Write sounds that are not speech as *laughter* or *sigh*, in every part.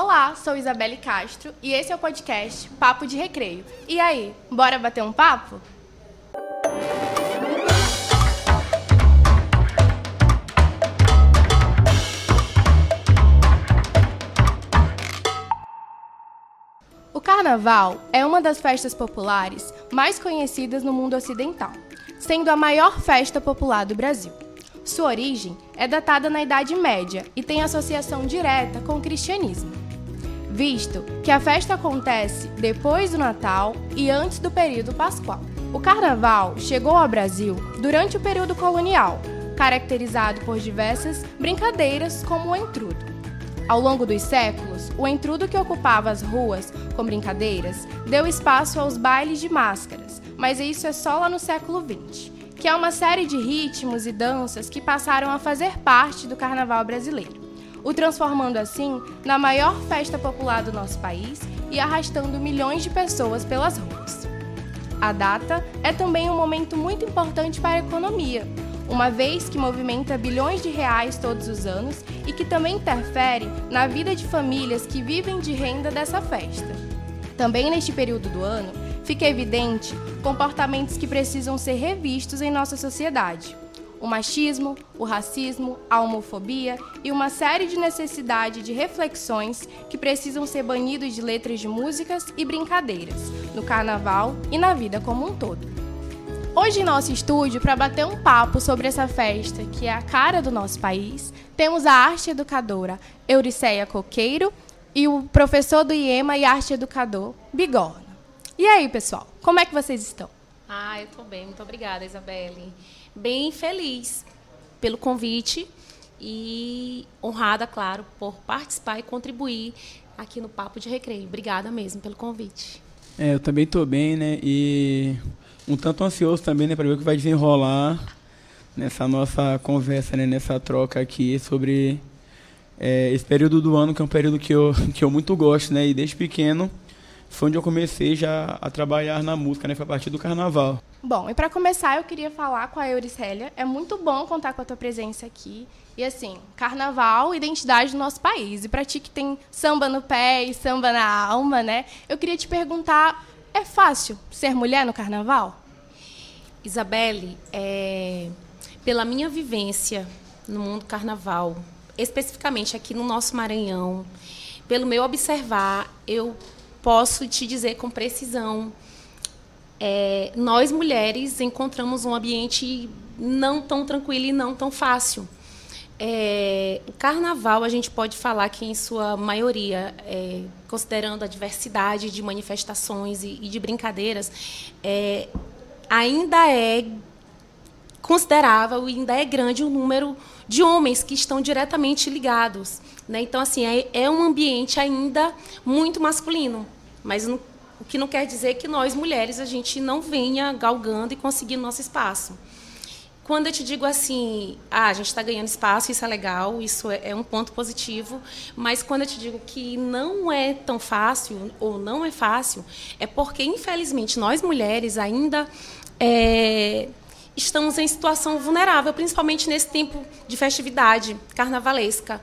Olá, sou Isabelle Castro e esse é o podcast Papo de Recreio. E aí, bora bater um papo? O Carnaval é uma das festas populares mais conhecidas no mundo ocidental, sendo a maior festa popular do Brasil. Sua origem é datada na Idade Média e tem associação direta com o cristianismo, visto que a festa acontece depois do Natal e antes do período pascual. O Carnaval chegou ao Brasil durante o período colonial, caracterizado por diversas brincadeiras como o entrudo. Ao longo dos séculos, o entrudo que ocupava as ruas com brincadeiras deu espaço aos bailes de máscaras, mas isso é só lá no século XX que é uma série de ritmos e danças que passaram a fazer parte do carnaval brasileiro, o transformando assim na maior festa popular do nosso país e arrastando milhões de pessoas pelas ruas. A data é também um momento muito importante para a economia, uma vez que movimenta bilhões de reais todos os anos e que também interfere na vida de famílias que vivem de renda dessa festa. Também neste período do ano, fica evidente comportamentos que precisam ser revistos em nossa sociedade. O machismo, o racismo, a homofobia e uma série de necessidade de reflexões que precisam ser banidos de letras de músicas e brincadeiras, no carnaval e na vida como um todo. Hoje em nosso estúdio, para bater um papo sobre essa festa que é a cara do nosso país, temos a arte educadora Euriceia Coqueiro e o professor do IEMA e arte educador Bigorna. E aí, pessoal, como é que vocês estão? Ah, eu estou bem, muito obrigada, Isabelle. Bem feliz pelo convite e honrada, claro, por participar e contribuir aqui no Papo de Recreio. Obrigada mesmo pelo convite. É, eu também estou bem, né? E um tanto ansioso também, né, para ver o que vai desenrolar nessa nossa conversa, né, nessa troca aqui sobre é, esse período do ano, que é um período que eu, *laughs* que eu muito gosto, né? E desde pequeno foi onde eu comecei já a trabalhar na música, né? Foi a partir do carnaval. Bom, e para começar, eu queria falar com a Euricelia. É muito bom contar com a tua presença aqui. E assim, carnaval, identidade do nosso país. E para ti que tem samba no pé e samba na alma, né? Eu queria te perguntar, é fácil ser mulher no carnaval? Isabelle, é, pela minha vivência no mundo carnaval, especificamente aqui no nosso Maranhão, pelo meu observar, eu posso te dizer com precisão. É, nós mulheres encontramos um ambiente não tão tranquilo e não tão fácil. É, o carnaval a gente pode falar que em sua maioria, é, considerando a diversidade de manifestações e, e de brincadeiras, é, ainda é considerável e ainda é grande o número de homens que estão diretamente ligados. Né? Então, assim, é, é um ambiente ainda muito masculino. Mas o que não quer dizer que nós, mulheres, a gente não venha galgando e conseguindo nosso espaço. Quando eu te digo assim, ah, a gente está ganhando espaço, isso é legal, isso é, é, um ponto positivo, mas quando eu te digo que não é tão fácil ou não é fácil, é porque, infelizmente, nós mulheres ainda é, estamos em situação vulnerável, principalmente nesse tempo de festividade carnavalesca.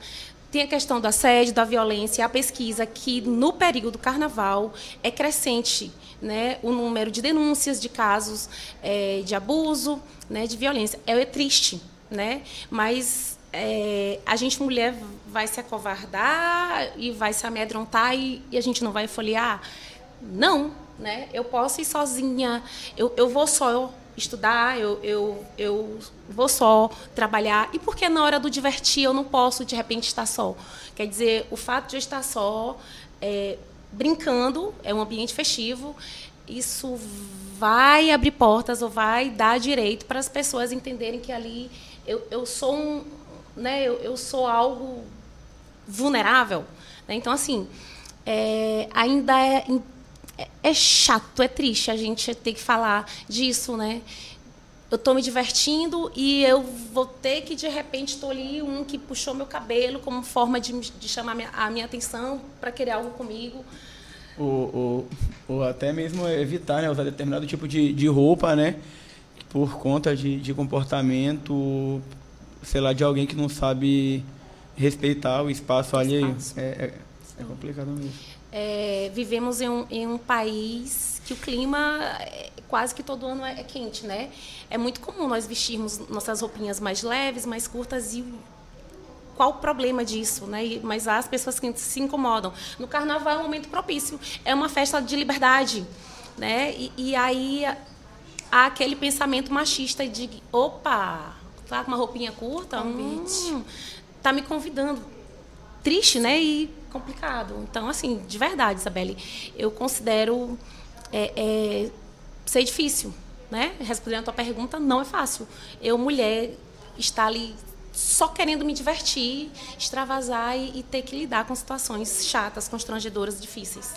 Tem a questão do assédio, da violência, a pesquisa que no período do carnaval é crescente né, o número de denúncias de casos é, de abuso, né, de violência. É, é triste, né? mas é, a gente, mulher, vai se acovardar e vai se amedrontar e, e a gente não vai folhear? Não, né? eu posso ir sozinha, eu, eu vou só estudar, eu, eu, eu vou só trabalhar. E por que na hora do divertir eu não posso, de repente, estar só? Quer dizer, o fato de eu estar só, é, brincando, é um ambiente festivo, isso vai abrir portas ou vai dar direito para as pessoas entenderem que ali eu, eu sou um, né, eu, eu sou algo vulnerável. Né? Então, assim, é, ainda é é, é chato, é triste a gente ter que falar disso, né? eu estou me divertindo e eu vou ter que, de repente, ali um que puxou meu cabelo como forma de, de chamar a minha, atenção para querer algo comigo. Ou, ou, ou, até mesmo evitar né, usar determinado tipo de, de roupa, né? Por conta de, de comportamento, sei lá, de alguém que não sabe respeitar o espaço o alheio. Espaço. É, é, É complicado mesmo. É, vivemos em um, em um país que o clima é, quase que todo ano é, é quente, né? É muito comum nós vestirmos nossas roupinhas mais leves, mais curtas e qual o problema disso, né? Mas há as pessoas que se incomodam. No carnaval é um momento propício, é uma festa de liberdade, né? E, e aí há aquele pensamento machista de, opa, tá com uma roupinha curta, hum, tá me convidando. Triste, né? E complicado. Então, assim, de verdade, Isabelle, eu considero é, é, ser difícil, né? Respondendo a tua pergunta, não é fácil. Eu, mulher, estar ali só querendo me divertir, extravasar e, e ter que lidar com situações chatas, constrangedoras, difíceis.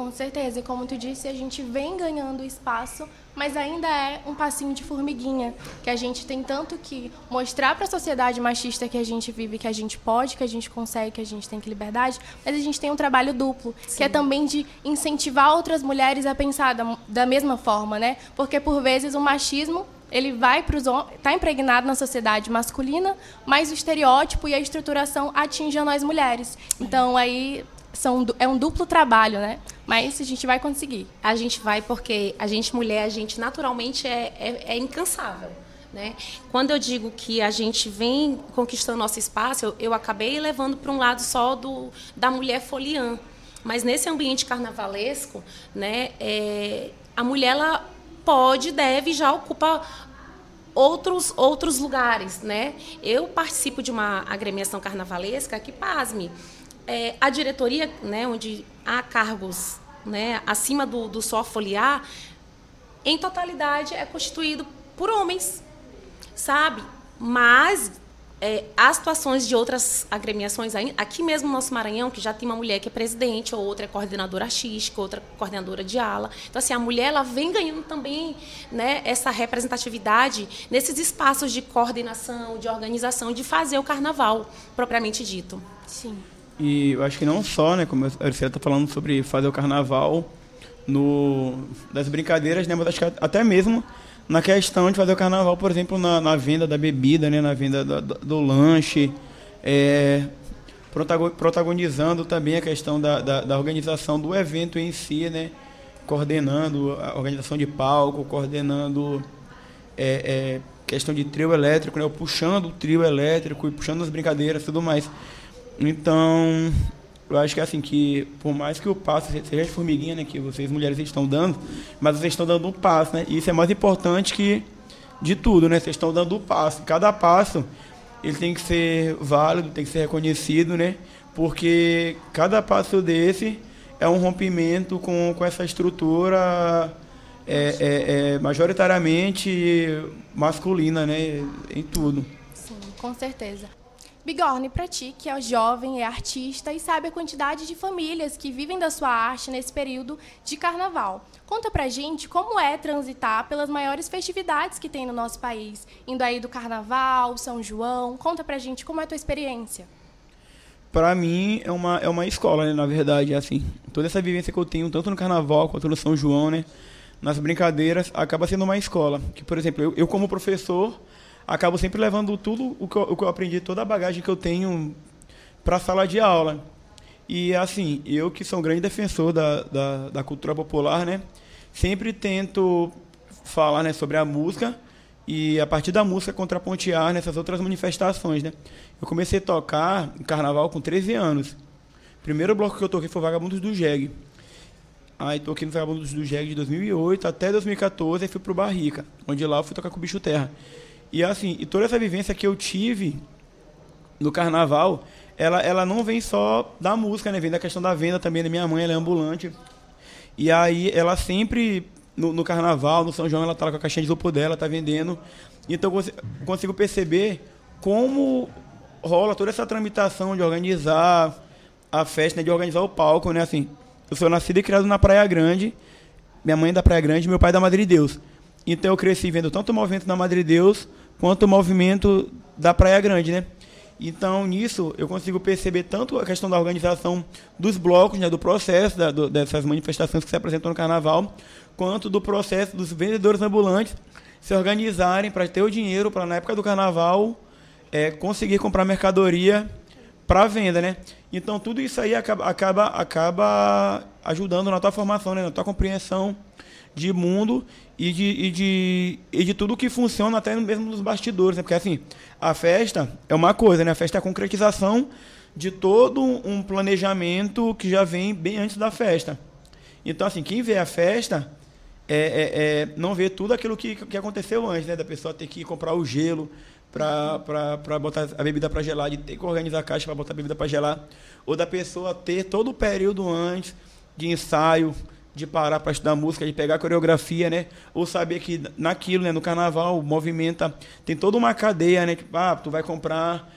Com certeza, e como tu disse, a gente vem ganhando espaço, mas ainda é um passinho de formiguinha, que a gente tem tanto que mostrar para a sociedade machista que a gente vive, que a gente pode, que a gente consegue, que a gente tem que liberdade, mas a gente tem um trabalho duplo, Sim. que é também de incentivar outras mulheres a pensar da, da mesma forma, né? Porque por vezes o machismo ele vai para os está impregnado na sociedade masculina, mas o estereótipo e a estruturação atingem a nós mulheres. Então aí são, é um duplo trabalho, né? Mas a gente vai conseguir. A gente vai porque a gente mulher, a gente naturalmente é, é, é incansável. Né? Quando eu digo que a gente vem conquistando nosso espaço, eu, eu acabei levando para um lado só do, da mulher foliã. Mas nesse ambiente carnavalesco, né, é, a mulher ela pode, deve, já ocupa outros outros lugares, né? Eu participo de uma agremiação carnavalesca que, pasme, é, a diretoria, né, onde há cargos né, acima do, do só foliar, em totalidade é constituído por homens, sabe? Mas é, há situações de outras agremiações, aqui mesmo no nosso Maranhão, que já tem uma mulher que é presidente, ou outra é coordenadora artística, outra coordenadora de ala. Então, assim, a mulher ela vem ganhando também né, essa representatividade nesses espaços de coordenação, de organização, de fazer o carnaval, propriamente dito. Sim. E eu acho que não só, né, como a Arcela está falando sobre fazer o carnaval no, das brincadeiras, né, mas acho que até mesmo na questão de fazer o carnaval, por exemplo, na, na venda da bebida, né, na venda do, do, do lanche, é, protagonizando também a questão da, da, da, organização do evento em si, né, coordenando a organização de palco, coordenando é, é, questão de trio elétrico, né, puxando o trio elétrico e puxando as brincadeiras e tudo mais. Então, eu acho que assim, que por mais que o passo seja de formiguinha, né, que vocês mulheres estão dando, mas vocês estão dando um passo, né? E isso é mais importante que de tudo, né? Vocês estão dando um passo. Cada passo ele tem que ser válido, tem que ser reconhecido, né? Porque cada passo desse é um rompimento com, com essa estrutura é, é, é majoritariamente masculina, né? Em tudo. Sim, com certeza. Bigorne, para ti, que é jovem, é artista e sabe a quantidade de famílias que vivem da sua arte nesse período de carnaval. Conta pra gente como é transitar pelas maiores festividades que tem no nosso país, indo aí do carnaval, São João. Conta pra gente como é a tua experiência. Para mim é uma, é uma escola, né, na verdade, assim. Toda essa vivência que eu tenho, tanto no carnaval quanto no São João, né, nas brincadeiras, acaba sendo uma escola. Que, por exemplo, eu, eu como professor, acabo sempre levando tudo o que eu, o que eu aprendi, toda a bagagem que eu tenho para a sala de aula. E assim, eu que sou um grande defensor da, da, da, cultura popular, né? Sempre tento falar né, sobre a música e a partir da música contrapontear nessas outras manifestações, né? Eu comecei a tocar em carnaval com 13 anos. Primeiro bloco que eu toquei foi Vagabundos do Jeg. Aí toquei no Vagabundos do Jeg de 2008 até 2014 e fui pro Barrica, onde lá eu fui tocar com o Bicho Terra. E assim, e toda essa vivência que eu tive no carnaval, ela, ela não vem só da música, né? Vem da questão da venda também. Da minha mãe, ela é ambulante. E aí, ela sempre, no, no carnaval, no São João, ela tá lá com a caixinha de isopor dela, tá vendendo. Então, eu consigo perceber como rola toda essa tramitação de organizar a festa, né? De organizar o palco, né? Assim, eu sou nascido e criado na Praia Grande. Minha mãe é da Praia Grande meu pai é da Madre Deus. Então, eu cresci vendo tanto o movimento da Madre Deus quanto o movimento da Praia Grande, né? Então, nisso, eu consigo perceber tanto a questão da organização dos blocos, né, do processo da, do, dessas manifestações que se apresentam no Carnaval, quanto do processo dos vendedores ambulantes se organizarem para ter o dinheiro para, na época do Carnaval, é, conseguir comprar mercadoria para venda, né? Então tudo isso aí acaba, acaba, acaba ajudando na tua formação, né? na tua compreensão de mundo e de, e de, e de tudo que funciona até mesmo nos bastidores, né? Porque assim, a festa é uma coisa, né? A festa é a concretização de todo um planejamento que já vem bem antes da festa. Então, assim, quem vê a festa é, é, é não vê tudo aquilo que, que aconteceu antes, né? Da pessoa ter que comprar o gelo, para botar a bebida para gelar, de ter que organizar a caixa para botar a bebida para gelar, ou da pessoa ter todo o período antes de ensaio, de parar para estudar música, de pegar a coreografia, né? Ou saber que naquilo, né, no carnaval, movimenta, tem toda uma cadeia, né? Tipo, ah, tu vai comprar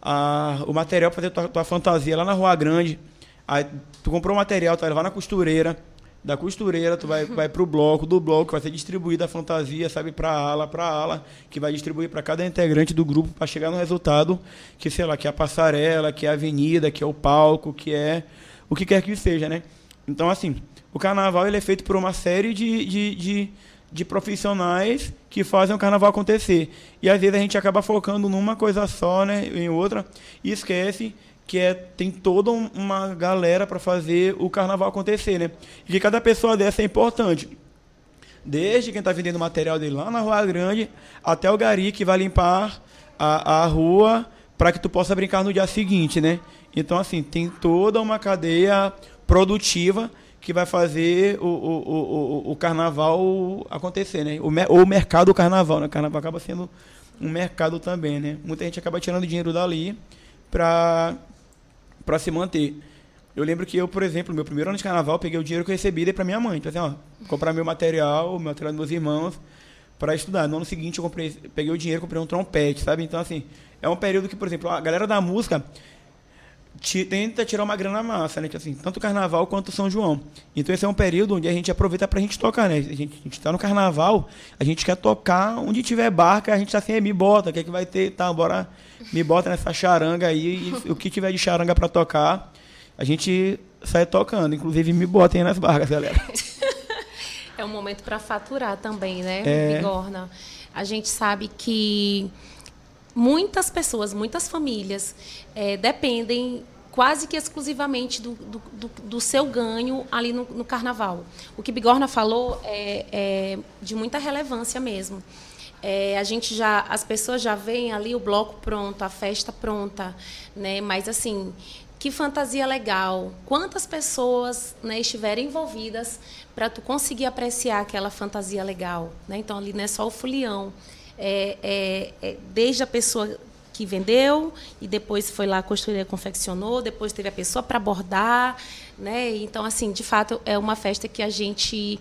a, o material para fazer tua, tua fantasia lá na Rua Grande, aí tu comprou o material, tu vai levar na costureira, da costureira, tu vai, vai pro bloco, do bloco vai ser distribuída a fantasia, sabe, para ala, para ala, que vai distribuir para cada integrante do grupo para chegar no resultado que, sei lá, que é a passarela, que é a avenida, que é o palco, que é o que quer que seja, né? Então, assim, o carnaval ele é feito por uma série de, de, de, de profissionais que fazem o carnaval acontecer. E às vezes a gente acaba focando numa coisa só, né, em outra, e esquece que é tem toda uma galera para fazer o carnaval acontecer, né? E que cada pessoa dessa é importante. Desde quem está vendendo material dele lá na Rua Grande até o gari que vai limpar a, a rua para que tu possa brincar no dia seguinte, né? Então, assim, tem toda uma cadeia produtiva que vai fazer o, o, o, o carnaval acontecer, né? O, o mercado do carnaval, né? O carnaval acaba sendo um mercado também, né? Muita gente acaba tirando dinheiro dali para para se manter. Eu lembro que eu, por exemplo, meu primeiro ano de carnaval, peguei o dinheiro que eu recebi e para minha mãe. Então, assim, ó, comprar meu material, o material dos meus irmãos, para estudar. No ano seguinte, eu comprei, peguei o dinheiro comprei um trompete, sabe? Então, assim, é um período que, por exemplo, a galera da música tenta tirar uma grana massa, né? Tipo assim, tanto o carnaval quanto o São João. Então esse é um período onde a gente aproveita pra gente tocar, né? A gente, a gente tá no carnaval, a gente quer tocar onde tiver barca, a gente tá assim, me bota, o que é que vai ter? Tá, bora, me bota nessa charanga aí, e o que tiver de charanga para tocar, a gente sai tocando. Inclusive, me botem nas barcas, galera. *laughs* É um momento para faturar também, né, é... Bigorna? A gente sabe que muitas pessoas, muitas famílias é, dependem quase que exclusivamente do, do, do, do seu ganho ali no, no, carnaval. O que Bigorna falou é, é de muita relevância mesmo. É, a gente já, as pessoas já veem ali o bloco pronto, a festa pronta, né? Mas assim, que fantasia legal! Quantas pessoas né, estiverem envolvidas para tu conseguir apreciar aquela fantasia legal, né? Então ali não é só o folião, é, é, é, desde a pessoa que vendeu e depois foi lá construir, confeccionou, depois teve a pessoa para bordar, né? Então assim, de fato é uma festa que a gente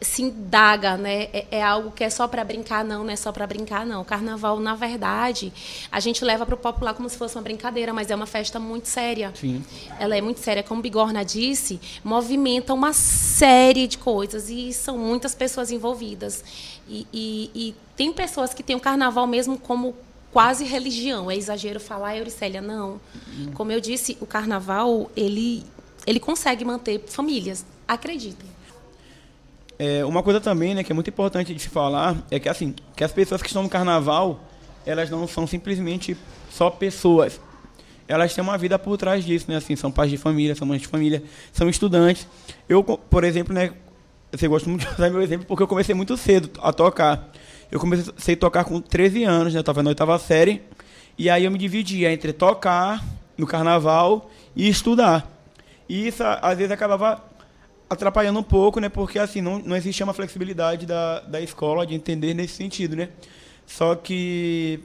se indaga, né? É, é, algo que é só para brincar, não, não é só para brincar, não. O carnaval, na verdade, a gente leva para o popular como se fosse uma brincadeira, mas é uma festa muito séria. Sim. Ela é muito séria, como Bigorna disse, movimenta uma série de coisas e são muitas pessoas envolvidas. E, e, e tem pessoas que têm o carnaval mesmo como quase religião. É exagero falar, Euricélia, não. Como eu disse, o carnaval, ele, ele consegue manter famílias. Acreditem. É, uma coisa também, né, que é muito importante de se falar, é que assim, que as pessoas que estão no carnaval, elas não são simplesmente só pessoas. Elas têm uma vida por trás disso, né? Assim, são pais de família, são mães de família, são estudantes. Eu, por exemplo, né, você gosta muito de *laughs* usar meu exemplo porque eu comecei muito cedo a tocar. Eu comecei a tocar com 13 anos, né? Eu estava na oitava série. E aí eu me dividia entre tocar no carnaval e estudar. E isso, às vezes, acabava atrapalhando um pouco, né? Porque, assim, não, não existia uma flexibilidade da, da escola de entender nesse sentido, né? Só que,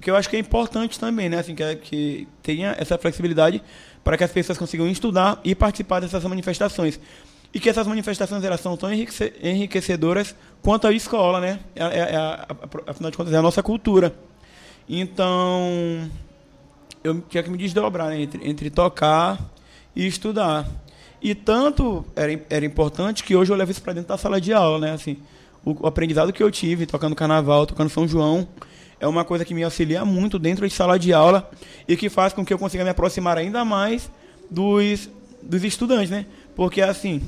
que eu acho que é importante também, né? Assim, que, que tenha essa flexibilidade para que as pessoas consigam estudar e participar dessas manifestações e que essas manifestações elas são tão enriquecedoras quanto a escola, né? É, é, é afinal de contas, é a nossa cultura. Então, eu tinha que me desdobrar né? entre, entre tocar e estudar. E tanto era, era importante que hoje eu levo isso para dentro da sala de aula, né? Assim, o, o, aprendizado que eu tive tocando carnaval, tocando São João, é uma coisa que me auxilia muito dentro de sala de aula e que faz com que eu consiga me aproximar ainda mais dos, dos estudantes, né? Porque, assim,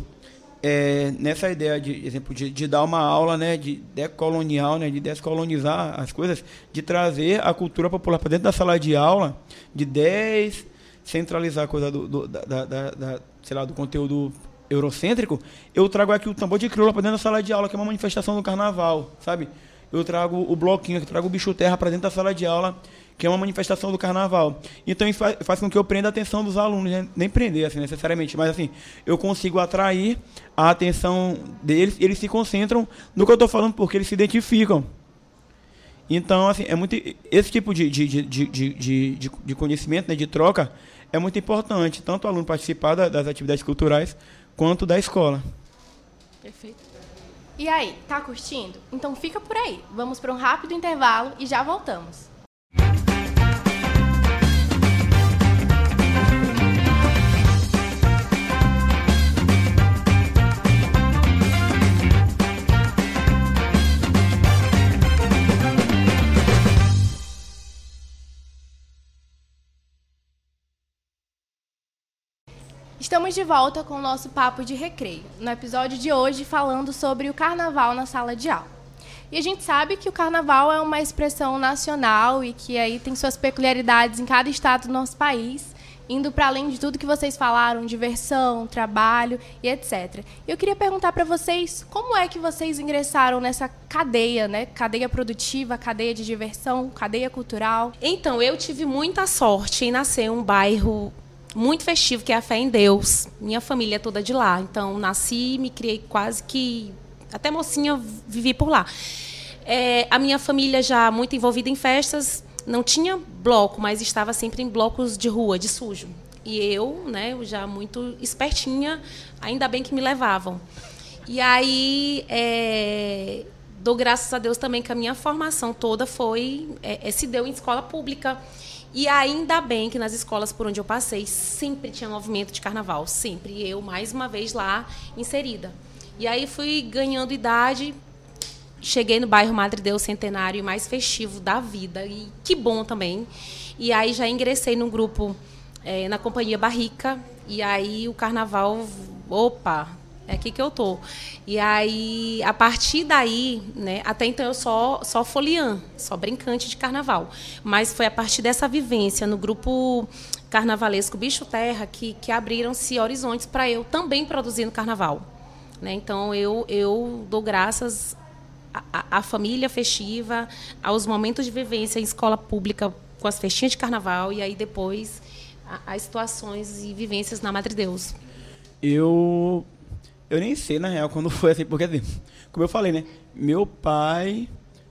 é, nessa ideia de exemplo de, de, dar uma aula né de decolonial né de descolonizar as coisas de trazer a cultura popular para dentro da sala de aula de 10 centralizar a coisa do, do da, da, da, sei lá do conteúdo eurocêntrico eu trago aqui o tambor de crioula para dentro da sala de aula que é uma manifestação do carnaval sabe eu trago o bloquinho eu trago o bicho terra para dentro da sala de aula que é uma manifestação do carnaval. Então isso faz, com que eu prenda a atenção dos alunos, né? nem prender assim, necessariamente, mas assim, eu consigo atrair a atenção deles, eles se concentram no que eu estou falando porque eles se identificam. Então, assim, é muito esse tipo de, de, de, de, de, de conhecimento, né, de troca, é muito importante, tanto o aluno participar das atividades culturais, quanto da escola. Perfeito. E aí, tá curtindo? Então fica por aí. Vamos para um rápido intervalo e já voltamos. Estamos de volta com o nosso papo de recreio, no episódio de hoje falando sobre o carnaval na sala de aula. E a gente sabe que o carnaval é uma expressão nacional e que aí tem suas peculiaridades em cada estado do nosso país, indo para além de tudo que vocês falaram, diversão, trabalho e etc. Eu queria perguntar para vocês como é que vocês ingressaram nessa cadeia, né? Cadeia produtiva, cadeia de diversão, cadeia cultural. Então, eu tive muita sorte em nascer um bairro muito festivo, que é a fé em Deus. Minha família é toda de lá. Então, nasci, me criei quase que. Até mocinha, vivi por lá. É, a minha família já muito envolvida em festas, não tinha bloco, mas estava sempre em blocos de rua, de sujo. E eu, né, já muito espertinha, ainda bem que me levavam. E aí, é, dou graças a Deus também que a minha formação toda foi é, é se deu em escola pública. E ainda bem que nas escolas por onde eu passei sempre tinha movimento de carnaval, sempre. Eu, mais uma vez, lá inserida. E aí fui ganhando idade, cheguei no bairro Madre Deus Centenário, mais festivo da vida. E que bom também. E aí já ingressei num grupo é, na Companhia Barrica. E aí o carnaval, opa, é aqui que eu tô. E aí, a partir daí, né, até então eu só só foliã, só brincante de carnaval. Mas foi a partir dessa vivência no grupo carnavalesco Bicho Terra que, que abriram-se horizontes para eu também produzir no carnaval. Né? Então eu eu dou graças à, família festiva, aos momentos de vivência em escola pública com as festinhas de carnaval e aí depois as situações e vivências na Madre Deus. Eu eu nem sei, na real, quando foi assim, porque assim, como eu falei, né? Meu pai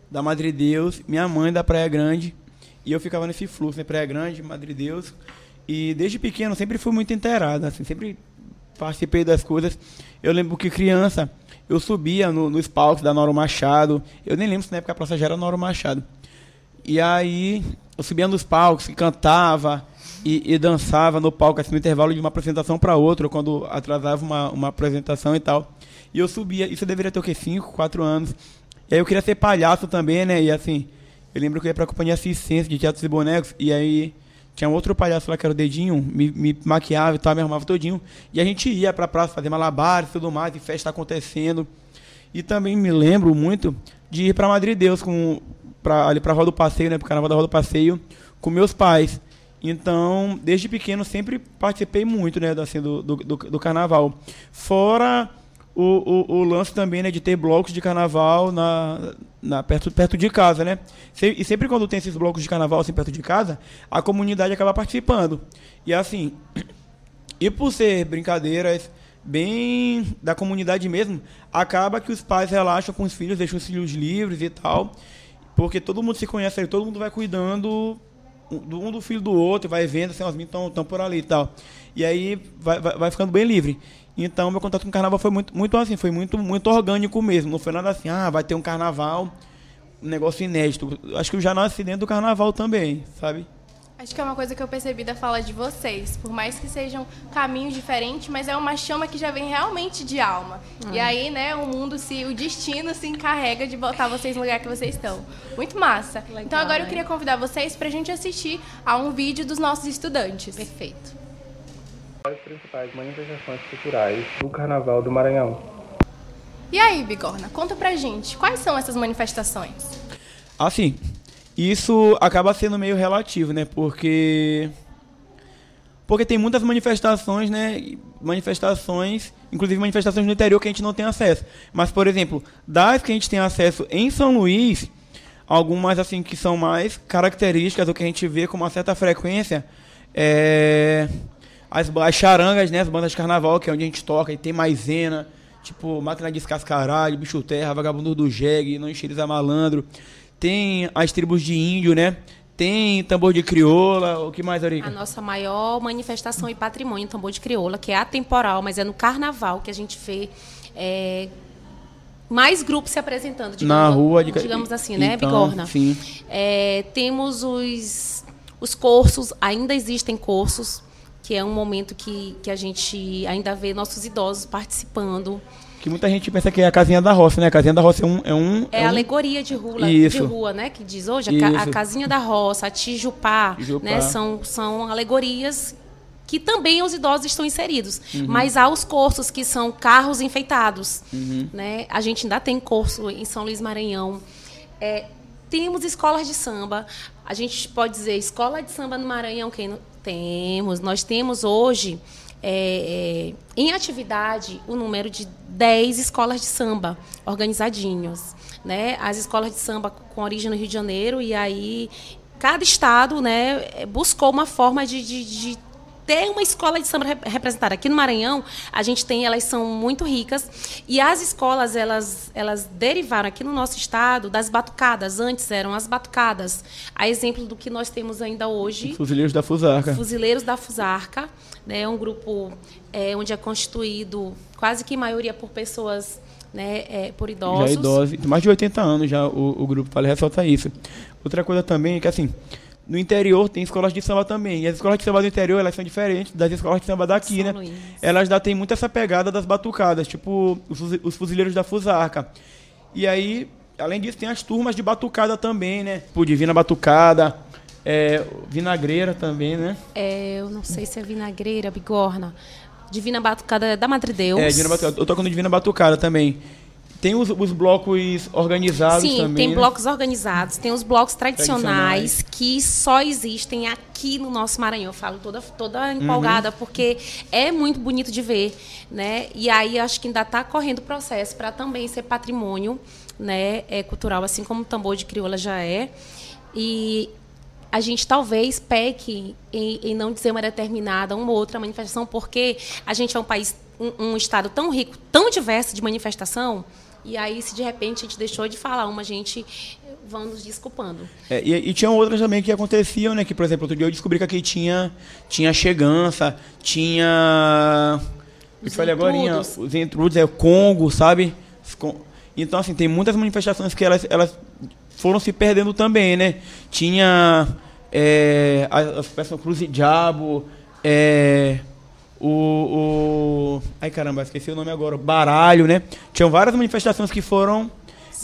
da Madre Deus, minha mãe da Praia Grande, e eu ficava nesse fluxo, né? Praia Grande, Madre Deus. E desde pequeno sempre fui muito inteirado, assim, sempre participei das coisas. Eu lembro que criança, eu subia no, nos palcos da Noro Machado. Eu nem lembro se na época a praça já era Noro Machado. E aí eu subia nos palcos e cantava e, e, dançava no palco, assim, no intervalo de uma apresentação para outra, quando atrasava uma, uma apresentação e tal. E eu subia, isso deveria ter o quê? 5, 4 anos. E aí eu queria ser palhaço também, né? E assim, eu lembro que eu ia pra companhia assistência de teatros e bonecos, e aí tinha um outro palhaço lá que era o Dedinho, me, me maquiava e tal, me arrumava todinho. E a gente ia pra praça fazer malabares e tudo mais, e festa acontecendo. E também me lembro muito de ir pra Madrid Deus, com, pra, ali pra Roda do Passeio, né? Pro Carnaval da Roda do Passeio, com meus pais. Então, desde pequeno, sempre participei muito né, assim, do, do, do, do carnaval. Fora o, o, o, lance também né, de ter blocos de carnaval na, na, perto, perto de casa, né? E sempre quando tem esses blocos de carnaval assim perto de casa, a comunidade acaba participando. E assim, e por ser brincadeiras bem da comunidade mesmo, acaba que os pais relaxam com os filhos, deixam os filhos livres e tal, porque todo mundo se conhece, todo mundo vai cuidando um do filho do outro, vai vendo, assim, os meninos estão por ali e tal. E aí vai, vai, vai, ficando bem livre. Então, meu contato com o carnaval foi muito, muito assim, foi muito, muito orgânico mesmo. Não foi nada assim, ah, vai ter um carnaval, um negócio inédito. Acho que eu já nasci dentro do carnaval também, sabe? Acho que é uma coisa que eu percebi da fala de vocês. Por mais que sejam caminhos diferentes, mas é uma chama que já vem realmente de alma. E ah. aí, né, o mundo se, o destino se encarrega de botar vocês no lugar que vocês estão. Muito massa. Legal, então agora eu queria convidar vocês para a gente assistir a um vídeo dos nossos estudantes. Perfeito. Quais as principais manifestações culturais do Carnaval do Maranhão? E aí, Bigorna, conta pra gente, quais são essas manifestações? Assim, isso acaba sendo meio relativo, né? Porque porque tem muitas manifestações, né? Manifestações, inclusive manifestações no interior que a gente não tem acesso. Mas, por exemplo, das que a gente tem acesso em São Luís, algumas assim que são mais características, o que a gente vê com uma certa frequência, é as, as charangas, né? As bandas de carnaval, que é onde a gente toca, e tem maisena, tipo Máquina de Descascaralho, Bicho Terra, Vagabundo do Jegue, Não Enxeriza Malandro. Tem as tribos de índio, né? Tem tambor de crioula, o que mais, Aurica? A nossa maior manifestação e patrimônio, tambor de crioula, que é atemporal, mas é no carnaval que a gente vê é, mais grupos se apresentando. Digamos, Na rua, de... digamos assim, né, então, Bigorna? Sim. É, temos os, os cursos, ainda existem cursos, que é um momento que, que a gente ainda vê nossos idosos participando. Que muita gente pensa que é a casinha da roça, né? A casinha da roça é um. É, um, é, é um... alegoria de rua, Isso. de rua, né? Que diz hoje, a, ca- a casinha da roça, a Tijupá, Tijupá. né? São, são alegorias que também os idosos estão inseridos. Uhum. Mas há os cursos que são carros enfeitados. Uhum. Né? A gente ainda tem curso em São Luís Maranhão. É, temos escolas de samba. A gente pode dizer escola de samba no Maranhão, quem não... Temos. Nós temos hoje é, é, em atividade o número de 10 escolas de samba organizadinhos. Né? As escolas de samba com origem no Rio de Janeiro, e aí cada estado né, buscou uma forma de, de, de ter uma escola de samba rep- representada. Aqui no Maranhão, a gente tem, elas são muito ricas, e as escolas, elas, elas derivaram aqui no nosso estado das batucadas. Antes eram as batucadas. A exemplo do que nós temos ainda hoje, Fuzileiros da Fusarca. Fuzileiros da Fusarca, né, é um grupo é, onde é constituído quase que maioria por pessoas, né, é, por idosos. Já idosos, mais de 80 anos já o, o grupo, vale ressaltar isso. Outra coisa também é que assim, no interior tem escolas de samba também. E as escolas de samba do interior, elas são diferentes das escolas de samba daqui, São né? Luís. Elas já têm muito essa pegada das batucadas, tipo os, os fuzileiros da Fusarca. E aí, além disso, tem as turmas de batucada também, né? Tipo, Divina Batucada, é, Vinagreira também, né? É, eu não sei se é vinagreira, bigorna. Divina Batucada da Madre Deus. É, Divina Batucada. Eu toco no Divina Batucada também. Tem os, os blocos organizados Sim, também. tem né? blocos organizados, tem os blocos tradicionais, Tradicionais. que só existem aqui no nosso Maranhão. Eu falo toda, toda Uhum. empolgada, porque é muito bonito de ver, né? E aí acho que ainda está correndo o processo para também ser patrimônio né, é, cultural, assim como o tambor de crioula já é. E a gente talvez peque em, em não dizer uma determinada, uma outra manifestação, porque a gente é um país, um, um estado tão rico, tão diverso de manifestação, e aí se de repente a gente deixou de falar uma, a gente vão nos desculpando. É, e, e tinha outras também que aconteciam, né? Que, por exemplo, outro dia eu descobri que aqui tinha, tinha chegança, tinha. Eu Os te falei agora, os intrudos, é o Congo, sabe? Então, assim, tem muitas manifestações que elas, elas foram se perdendo também, né? Tinha é, as, as peças Cruz e Diabo, é, o, o. Ai caramba, esqueci o nome agora. Baralho, né? Tinham várias manifestações que foram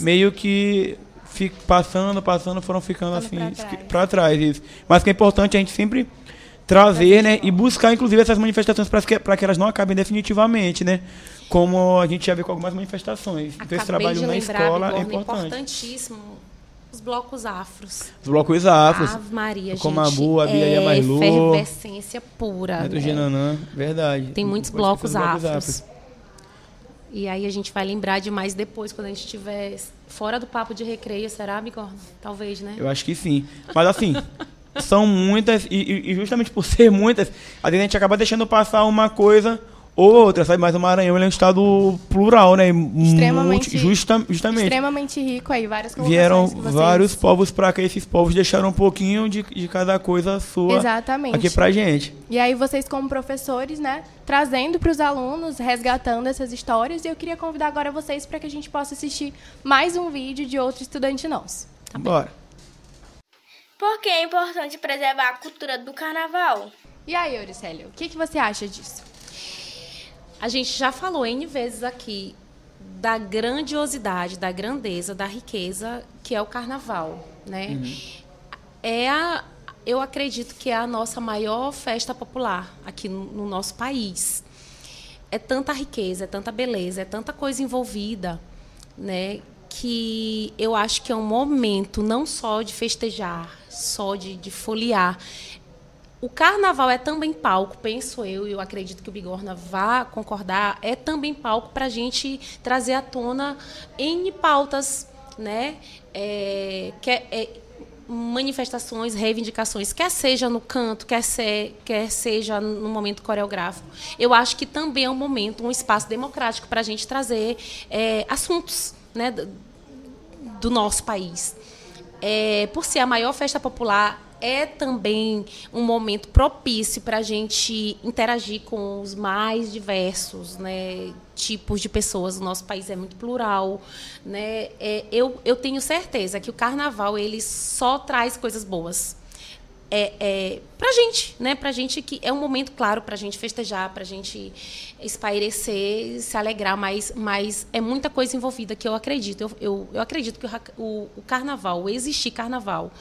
meio que fi- passando, passando, foram ficando assim esque- trás. trás. Mas que é importante a gente sempre trazer, né? E buscar, inclusive, essas manifestações para que, pra que elas não acabem definitivamente, né? Como a gente já vê com algumas manifestações. Então, esse Acabei trabalho na lembrar, escola é Bigorna, importante. importantíssimo. Os blocos afros. Os blocos afros. Ave Maria, Como gente. a Bu, a Bia é e a Marlu. efervescência pura. Neto né? Ginanã, verdade. Tem muitos blocos esquecer dos afros. E aí a gente vai lembrar demais depois, quando a gente estiver fora do papo de recreio, será, Bigorna? Talvez, né? Eu acho que sim. Mas assim, *laughs* são muitas, e, e- justamente por ser muitas, a gente acaba deixando passar uma coisa ou outra, sabe? Mas o Maranhão ele é um estado plural, né? Extremamente- justa- justamente. Extremamente rico aí, várias Vieram vocês- vários povos para cá, esses povos deixaram um pouquinho de, de cada coisa sua Exatamente. aqui pra gente. E aí vocês como professores, né, trazendo para os alunos, resgatando essas histórias, e eu queria convidar agora vocês para que a gente possa assistir mais um vídeo de outro estudante nosso. Bora. Por que é importante preservar a cultura do carnaval? E aí, Auricélio, o que, que você acha disso? A gente já falou N vezes aqui da grandiosidade, da grandeza, da riqueza que é o carnaval, né? É a, eu acredito que é a nossa maior festa popular aqui no, no nosso país. É tanta riqueza, é tanta beleza, é tanta coisa envolvida, né? Que eu acho que é um momento não só de festejar, só de, de foliar. O carnaval é também palco, penso eu, e eu acredito que o Bigorna vá concordar, é também palco para a gente trazer à tona N pautas, né? É, que é, manifestações, reivindicações, quer seja no canto, quer, ser, quer seja no momento coreográfico. Eu acho que também é um momento, um espaço democrático para a gente trazer é, assuntos né, do, do nosso país. É, por ser a maior festa popular é também um momento propício para a gente interagir com os mais diversos né, tipos de pessoas. O nosso país é muito plural. Né? É, eu, eu tenho certeza que o carnaval ele só traz coisas boas. É, é, para gente, né? Para gente que é um momento claro para gente festejar, para gente espairecer, se alegrar, mas, mas é muita coisa envolvida que eu acredito. Eu, eu, eu acredito que o, o, o carnaval, o existir carnaval,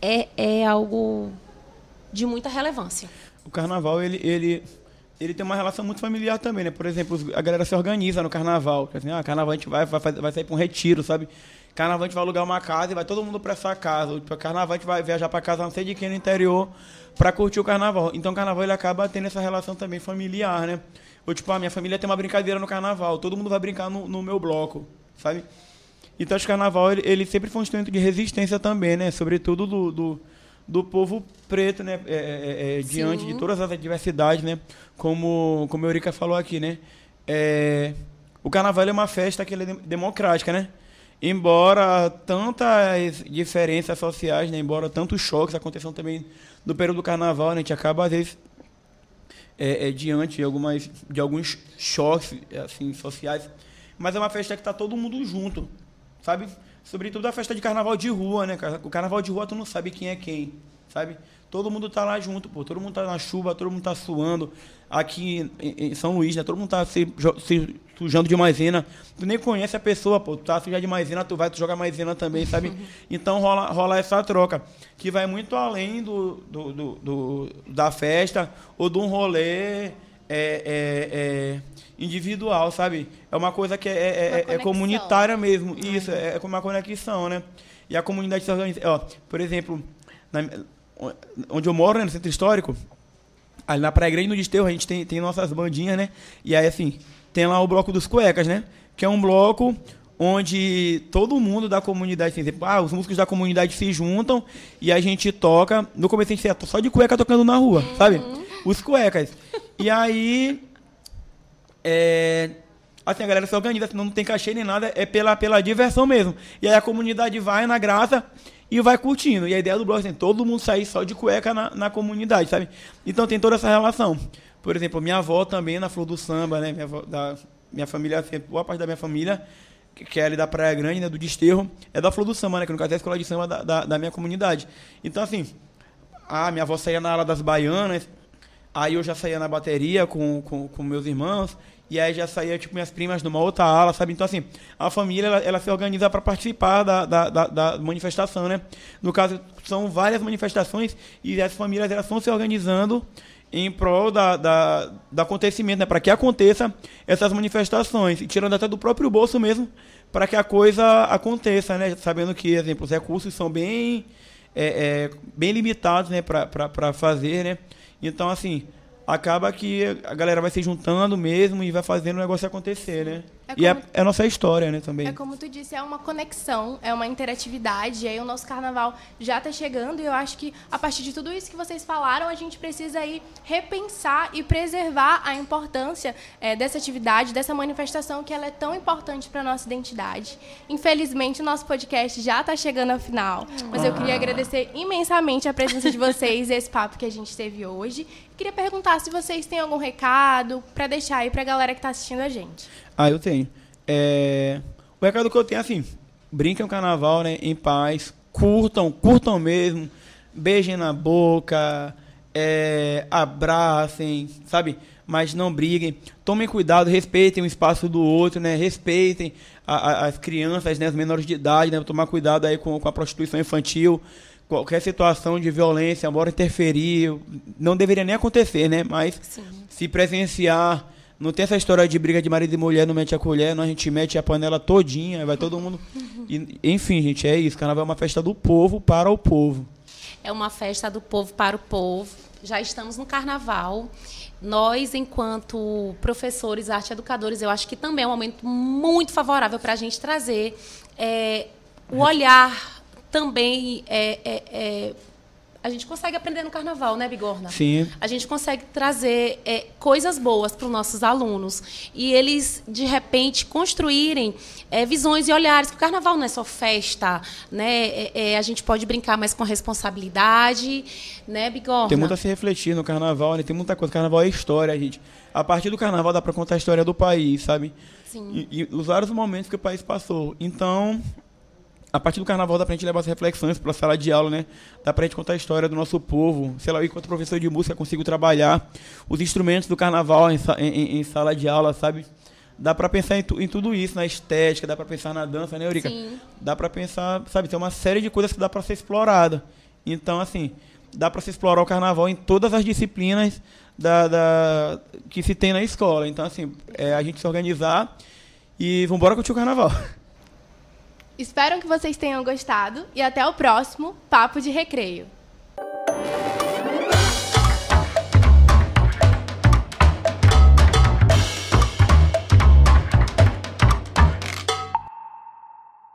é, é algo de muita relevância. O carnaval, ele, ele, ele tem uma relação muito familiar também, né? Por exemplo, a galera se organiza no carnaval. Assim, ah, carnaval a gente vai, vai, vai sair para um retiro, sabe? Carnaval a gente vai alugar uma casa e vai todo mundo para essa casa. Tipo, carnaval a gente vai viajar para casa não sei de quem no interior para curtir o carnaval. Então o carnaval ele acaba tendo essa relação também familiar, né? Ou tipo, a minha família tem uma brincadeira no carnaval, todo mundo vai brincar no, no meu bloco, sabe? Então, acho que o carnaval ele, ele, sempre foi um instrumento de resistência também, né? Sobretudo do, do, do povo preto, né? É, é, é, diante de todas as adversidades, né? Como, como a Eurica falou aqui, né? É, o carnaval é uma festa que é democrática, né? Embora tantas diferenças sociais, né? Embora tantos choques aconteçam também no período do carnaval, né? A gente acaba, às vezes, é, é, diante de, algumas, de alguns choques assim, sociais. Mas é uma festa que está todo mundo junto sabe? Sobretudo a festa de carnaval de rua, né, cara? O carnaval de rua tu não sabe quem é quem, sabe? Todo mundo tá lá junto, pô. Todo mundo tá na chuva, todo mundo tá suando. Aqui em São Luís, né? Todo mundo tá se, se sujando de maisena. Tu nem conhece a pessoa, pô. Tu tá sujando de maisena, tu vai, tu joga maisena também, sabe? Então rola, rola essa troca. Que vai muito além do, do, do, do da festa ou de um rolê é, é, é, individual, sabe? É uma coisa que é, é, é, é comunitária mesmo. Isso, é, como uma conexão, né? E a comunidade se organiza. Ó, por exemplo, na, onde eu moro, né, no centro histórico, ali na Praia Grande, no Desterro, a gente tem, tem nossas bandinhas, né? E aí, assim, tem lá o bloco dos cuecas, né? Que é um bloco onde todo mundo da comunidade, assim, ah, os músicos da comunidade se juntam e a gente toca. No começo a gente só de cueca tocando na rua, uhum. sabe? Os cuecas. E aí é, assim, a galera se organiza, assim, não tem cachê nem nada, é pela, pela diversão mesmo. E aí a comunidade vai na graça e vai curtindo. E a ideia do blog é assim, todo mundo sair só de cueca na, na comunidade, sabe? Então tem toda essa relação. Por exemplo, minha avó também na Flor do Samba, né? Minha, avó, da, minha família, assim, boa parte da minha família, que é ali da Praia Grande, né? Do Desterro, é da Flor do Samba, né? Que no caso é a escola de samba da, da, da minha comunidade. Então, assim, a minha avó saía na ala das baianas, aí eu já saía na bateria com, com, com meus irmãos, e aí já saía, tipo, minhas primas numa outra ala, sabe? Então, assim, a família, ela, ela se organiza para participar da, da, da, da, manifestação, né? No caso, são várias manifestações e as famílias, elas estão se organizando em prol da, da, do acontecimento, né? Para que aconteça essas manifestações. E tirando até do próprio bolso mesmo, para que a coisa aconteça, né? Sabendo que, exemplo, os recursos são bem, é, é, bem limitados, né? Para fazer, né? Então, assim acaba que a galera vai se juntando mesmo e vai fazendo o negócio acontecer, né? É e é, é, a nossa história, né, também. É como tu disse, é uma conexão, é uma interatividade. E aí o nosso carnaval já está chegando e eu acho que a partir de tudo isso que vocês falaram, a gente precisa aí repensar e preservar a importância é, dessa atividade, dessa manifestação que ela é tão importante para nossa identidade. Infelizmente, o nosso podcast já está chegando ao final, mas eu queria agradecer imensamente a presença de vocês e esse papo que a gente teve hoje. Queria perguntar se vocês têm algum recado para deixar aí para a galera que está assistindo a gente. Ah, eu tenho. É... O recado que eu tenho é assim: brinquem o carnaval né, em paz, curtam, curtam mesmo, beijem na boca, é... abracem, sabe? Mas não briguem. Tomem cuidado, respeitem o espaço do outro, né? Respeitem a, a, as crianças, né? As menores de idade, né? Tomar cuidado aí com, com a prostituição infantil qualquer situação de violência, embora interferir, não deveria nem acontecer, né? Mas Sim. se presenciar, não tem essa história de briga de marido e mulher, não mete a colher, não a gente mete a panela todinha, vai todo mundo. E, enfim, gente, é isso. Carnaval é uma festa do povo para o povo. É uma festa do povo para o povo. Já estamos no carnaval. Nós, enquanto professores, arte educadores, eu acho que também é um momento muito favorável para a gente trazer é, o olhar também. É, é, é, a gente consegue aprender no carnaval, né, Bigorna? Sim. A gente consegue trazer é, coisas boas para os nossos alunos e eles, de repente, construírem é, visões e olhares. Porque o carnaval não é só festa, né? É, é, a gente pode brincar mais com responsabilidade, né, Bigorna? Tem muito a se refletir no carnaval, né? Tem muita coisa. Carnaval é história, gente. A partir do carnaval dá para contar a história do país, sabe? Sim. E, e os vários momentos que o país passou. Então, a partir do carnaval dá pra gente levar as reflexões pra sala de aula, né? Dá pra gente contar a história do nosso povo. Sei lá, eu, enquanto professor de música, consigo trabalhar os instrumentos do carnaval em- em- em sala de aula, sabe? Dá pra pensar em, tu- em tudo isso, na estética, dá pra pensar na dança, né, Eurica? Sim. Dá pra pensar, sabe? Tem uma série de coisas que dá pra ser explorada. Então, assim, dá pra se explorar o carnaval em todas as disciplinas da, da- que se tem na escola. Então, assim, é a gente se organizar e vambora curtir o carnaval. *laughs* Espero que vocês tenham gostado e até o próximo Papo de Recreio.